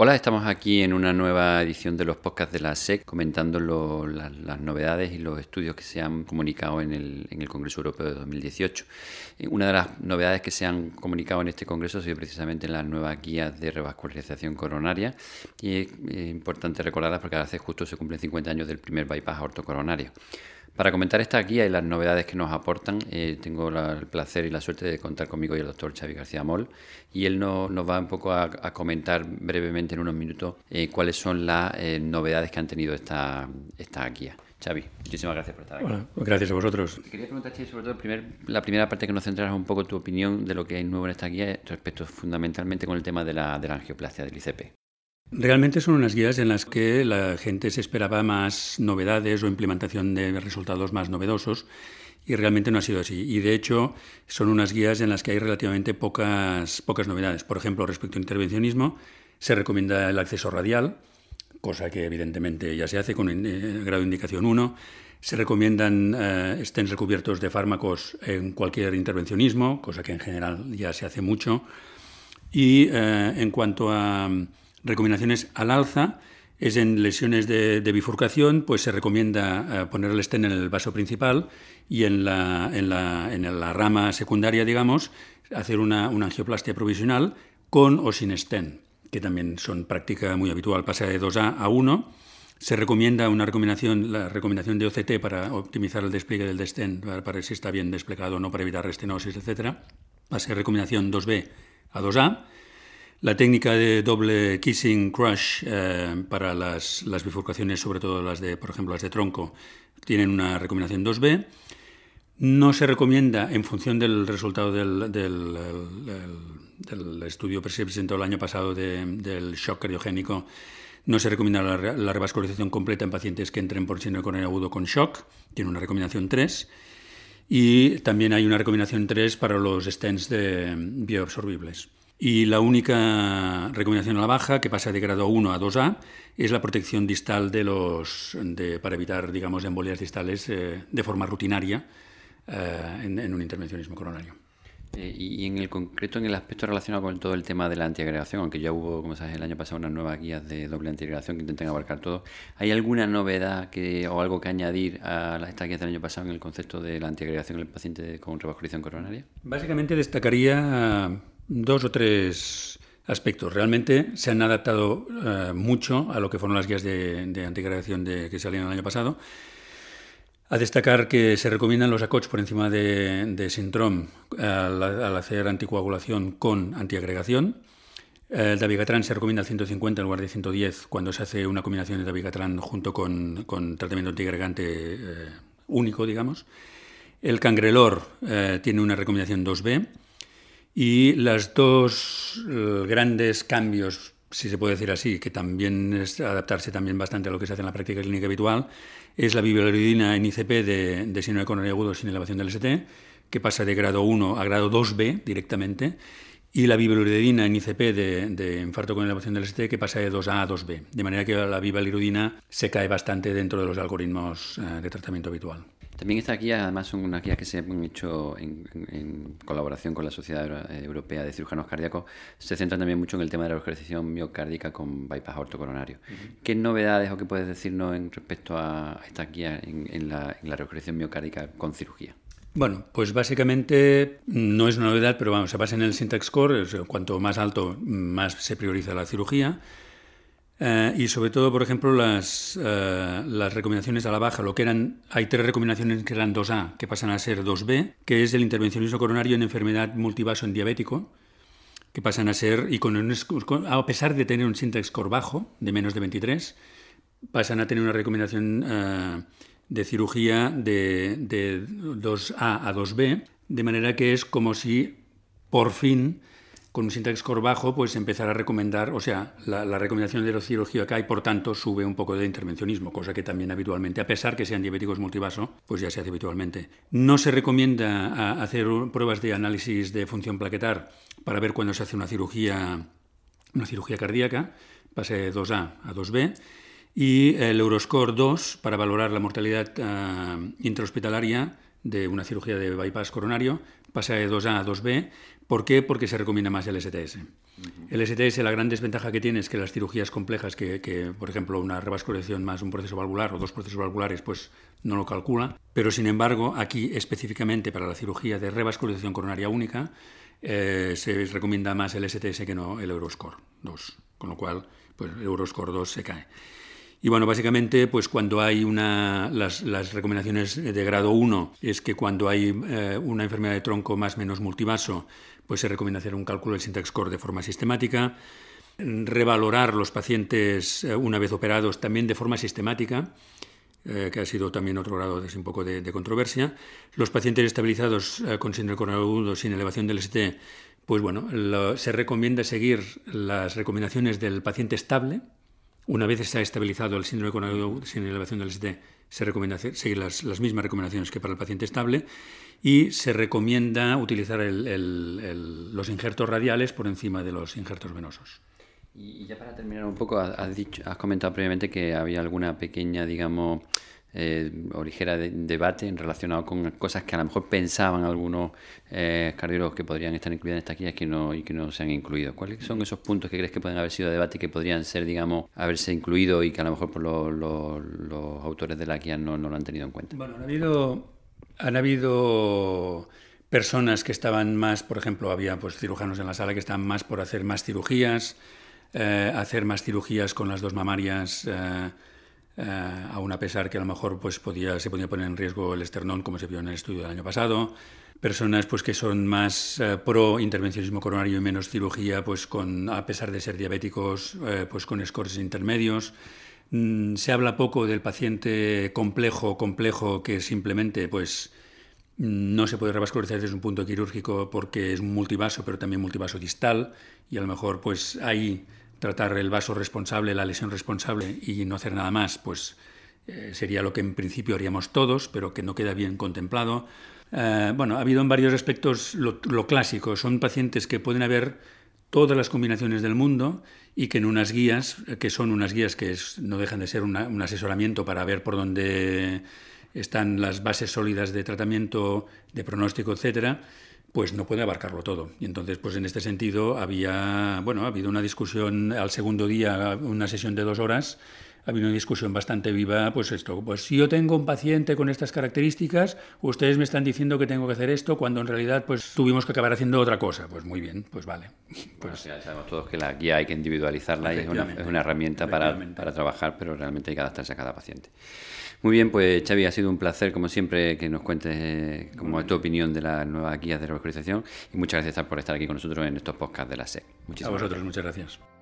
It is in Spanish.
Hola, estamos aquí en una nueva edición de los podcasts de la SEC comentando las novedades y los estudios que se han comunicado en el, Congreso Europeo de 2018. Eh, una de las novedades que se han comunicado en este Congreso ha sido precisamente las nuevas guías de revascularización coronaria y es importante recordarlas porque hace justo se cumplen 50 años del primer bypass coronario. Para comentar esta guía y las novedades que nos aportan, eh, tengo el placer y la suerte de contar conmigo y el doctor Xavi García Moll, y él nos va un poco a, comentar brevemente en unos minutos eh, cuáles son las eh, novedades que han tenido esta, esta guía. Xavi, muchísimas gracias por estar aquí. Bueno, gracias a vosotros. Te quería preguntar, Xavi, sobre todo primer, la primera parte que nos centraras un poco tu opinión de lo que hay nuevo en esta guía respecto fundamentalmente con el tema de la, de la angioplastia del ICP. Realmente son unas guías en las que la gente se esperaba más novedades o implementación de resultados más novedosos y realmente no ha sido así. Y de hecho son unas guías en las que hay relativamente pocas, pocas novedades. Por ejemplo, respecto a intervencionismo, se recomienda el acceso radial, cosa que evidentemente ya se hace con eh, grado de indicación 1. Se recomiendan eh, stents recubiertos de fármacos en cualquier intervencionismo, cosa que en general ya se hace mucho. Y eh, en cuanto a Recomendaciones al alza es en lesiones de, bifurcación, pues se recomienda eh, poner el stent en el vaso principal y en la, en la, en la rama secundaria, digamos, hacer una, una, angioplastia provisional con o sin stent, que también son práctica muy habitual, pasa de 2A a 1. Se recomienda una recomendación, la recomendación de OCT para optimizar el despliegue del stent, para, para si está bien desplegado o no, para evitar restenosis, etc. Pasa de recomendación 2B a 2A la técnica de doble kissing crush eh, para las, bifurcaciones, sobre todo las de, por ejemplo, las de tronco, tienen una recomendación 2B. No se recomienda, en función del resultado del, estudio que se presentó el año pasado del shock cardiogénico, no se recomienda la, revascularización completa en pacientes que entren por síndrome coronario agudo con shock, tiene una recomendación 3. Y también hay una recomendación 3 para los stents de bioabsorbibles. Y la única recomendación a la baja, que pasa de grado 1 a 2A, es la protección distal de los, de, para evitar, digamos, embolias distales eh, de forma rutinaria eh, en, un intervencionismo coronario. Eh, y en el concreto, en el aspecto relacionado con todo el tema de la antiagregación, aunque ya hubo, como sabes, el año pasado unas nuevas guías de doble antiagregación que intentan abarcar todo, ¿hay alguna novedad que, o algo que añadir a estas guías del año pasado en el concepto de la antiagregación en el paciente con revascularización coronaria? Básicamente destacaría dos o tres aspectos. Realmente se han adaptado eh, mucho a lo que fueron las guías de, de de, que salieron el año pasado. A destacar que se recomiendan los ACOTS por encima de, de Sintrom al, hacer anticoagulación con antiagregación. El Dabigatran se recomienda al 150 en lugar de 110 cuando se hace una combinación de Dabigatran junto con, tratamiento antiagregante eh, único, digamos. El Cangrelor eh, tiene una recomendación 2B y los dos eh, grandes cambios, si se puede decir así, que también es adaptarse también bastante a lo que se hace en la práctica clínica habitual, es la bibeloridina en ICP de, de síndrome coronario agudo sin elevación del ST, que pasa de grado 1 a grado 2B directamente, y la bibeloridina en ICP de, de, infarto con elevación del ST, que pasa de 2A a 2B. De manera que la bibeloridina se cae bastante dentro de los algoritmos eh, de tratamiento habitual. También estas guías, además, son unas guías que se han hecho en, colaboración con la Sociedad Europea de Cirujanos Cardíacos. Se centran también mucho en el tema de la ejercicio miocárdica con bypass ortocoronario. ¿Qué novedades o qué puedes decirnos en respecto a estas guías en, la, en la miocárdica con cirugía? Bueno, pues básicamente no es una novedad, pero vamos, se basa en el syntax score, cuanto más alto, más se prioriza la cirugía. Eh, y sobre todo, por ejemplo, las, eh, las recomendaciones a la baja, lo que eran, hay tres recomendaciones que eran 2A, que pasan a ser 2B, que es el intervencionismo coronario en enfermedad multivaso en diabético, que pasan a ser, y con a pesar de tener un syntax score bajo, de menos de 23, pasan a tener una recomendación eh, de cirugía de, de 2A a 2B, de manera que es como si por fin con un syntax score bajo, pues empezar a recomendar, o sea, la, recomendación de la cirugía acá y por tanto sube un poco de intervencionismo, cosa que también habitualmente, a pesar que sean diabéticos multivaso, pues ya se hace habitualmente. No se recomienda hacer pruebas de análisis de función plaquetar para ver cuándo se hace una cirugía, una cirugía cardíaca, pase de 2A a 2B, y el Euroscore 2 para valorar la mortalidad uh, intrahospitalaria de una cirugía de bypass coronario, pasa de 2A a 2B. ¿Por qué? Porque se recomienda más el STS. El STS, la gran desventaja que tiene es que las cirugías complejas, que, por ejemplo una revascularización más un proceso valvular o dos procesos valvulares, pues no lo calcula. Pero sin embargo, aquí específicamente para la cirugía de revascularización coronaria única, eh, se recomienda más el STS que no el Euroscore 2, con lo cual pues Euroscore 2 se cae. Y bueno, básicamente, pues cuando hay una. Las, recomendaciones de grado 1 es que cuando hay eh, una enfermedad de tronco más menos multivaso, pues se recomienda hacer un cálculo del syntax score de forma sistemática. Revalorar los pacientes eh, una vez operados también de forma sistemática, eh, que ha sido también otro grado de un poco de, controversia. Los pacientes estabilizados con síndrome coronado sin elevación del ST, pues bueno, se recomienda seguir las recomendaciones del paciente estable una vez está estabilizado el síndrome coronado sin elevación del ST, se recomienda seguir las, mismas recomendaciones que para el paciente estable y se recomienda utilizar los injertos radiales por encima de los injertos venosos. Y ya para terminar un poco, has, dicho, has comentado previamente que había alguna pequeña, digamos, eh, o ligera de, debate relacionado con cosas que a lo mejor pensaban algunos eh, cardiólogos que podrían estar incluidas en esta guía que no, y que no se han incluido. ¿Cuáles son esos puntos que crees que pueden haber sido de debate y que podrían ser, digamos, haberse incluido y que a lo mejor por los autores de la guía no, lo han tenido en cuenta? Bueno, han habido, han habido personas que estaban más, por ejemplo, había pues cirujanos en la sala que estaban más por hacer más cirugías, eh, hacer más cirugías con las dos mamarias eh, aún a pesar que a lo mejor pues, podía, se podía poner en riesgo el esternón, como se vio en el estudio del año pasado. Personas pues, que son más eh, pro intervencionismo coronario y menos cirugía, pues, con, a pesar de ser diabéticos, eh, pues, con scores intermedios. Mm, se habla poco del paciente complejo, complejo que simplemente pues, no se puede revascularizar desde un punto quirúrgico porque es multivaso, pero también multivaso distal, y a lo mejor pues, hay tratar el vaso responsable, la lesión responsable y no hacer nada más, pues eh, sería lo que en principio haríamos todos, pero que no queda bien contemplado. Eh, bueno, ha habido en varios aspectos lo, clásico. Son pacientes que pueden haber todas las combinaciones del mundo y que en unas guías, que son unas guías que no dejan de ser un asesoramiento para ver por dónde están las bases sólidas de tratamiento, de pronóstico, etcétera, pues no puede abarcarlo todo. Y entonces, pues en este sentido, había, bueno, ha habido una discusión al segundo día, una sesión de dos horas, ha habido una discusión bastante viva, pues esto, pues si yo tengo un paciente con estas características, ustedes me están diciendo que tengo que hacer esto, cuando en realidad, pues tuvimos que acabar haciendo otra cosa. Pues muy bien, pues vale. Pues, ya sabemos todos que la guía hay que individualizarla y es una, es una herramienta para, para trabajar, pero realmente hay que adaptarse a cada paciente. Muy bien, pues Xavi, ha sido un placer, como siempre, que nos cuentes eh, como tu opinión de las nuevas guías de revascularización y muchas gracias por estar aquí con nosotros en estos podcasts de la SEC. Muchísimas a vosotros, muchas gracias.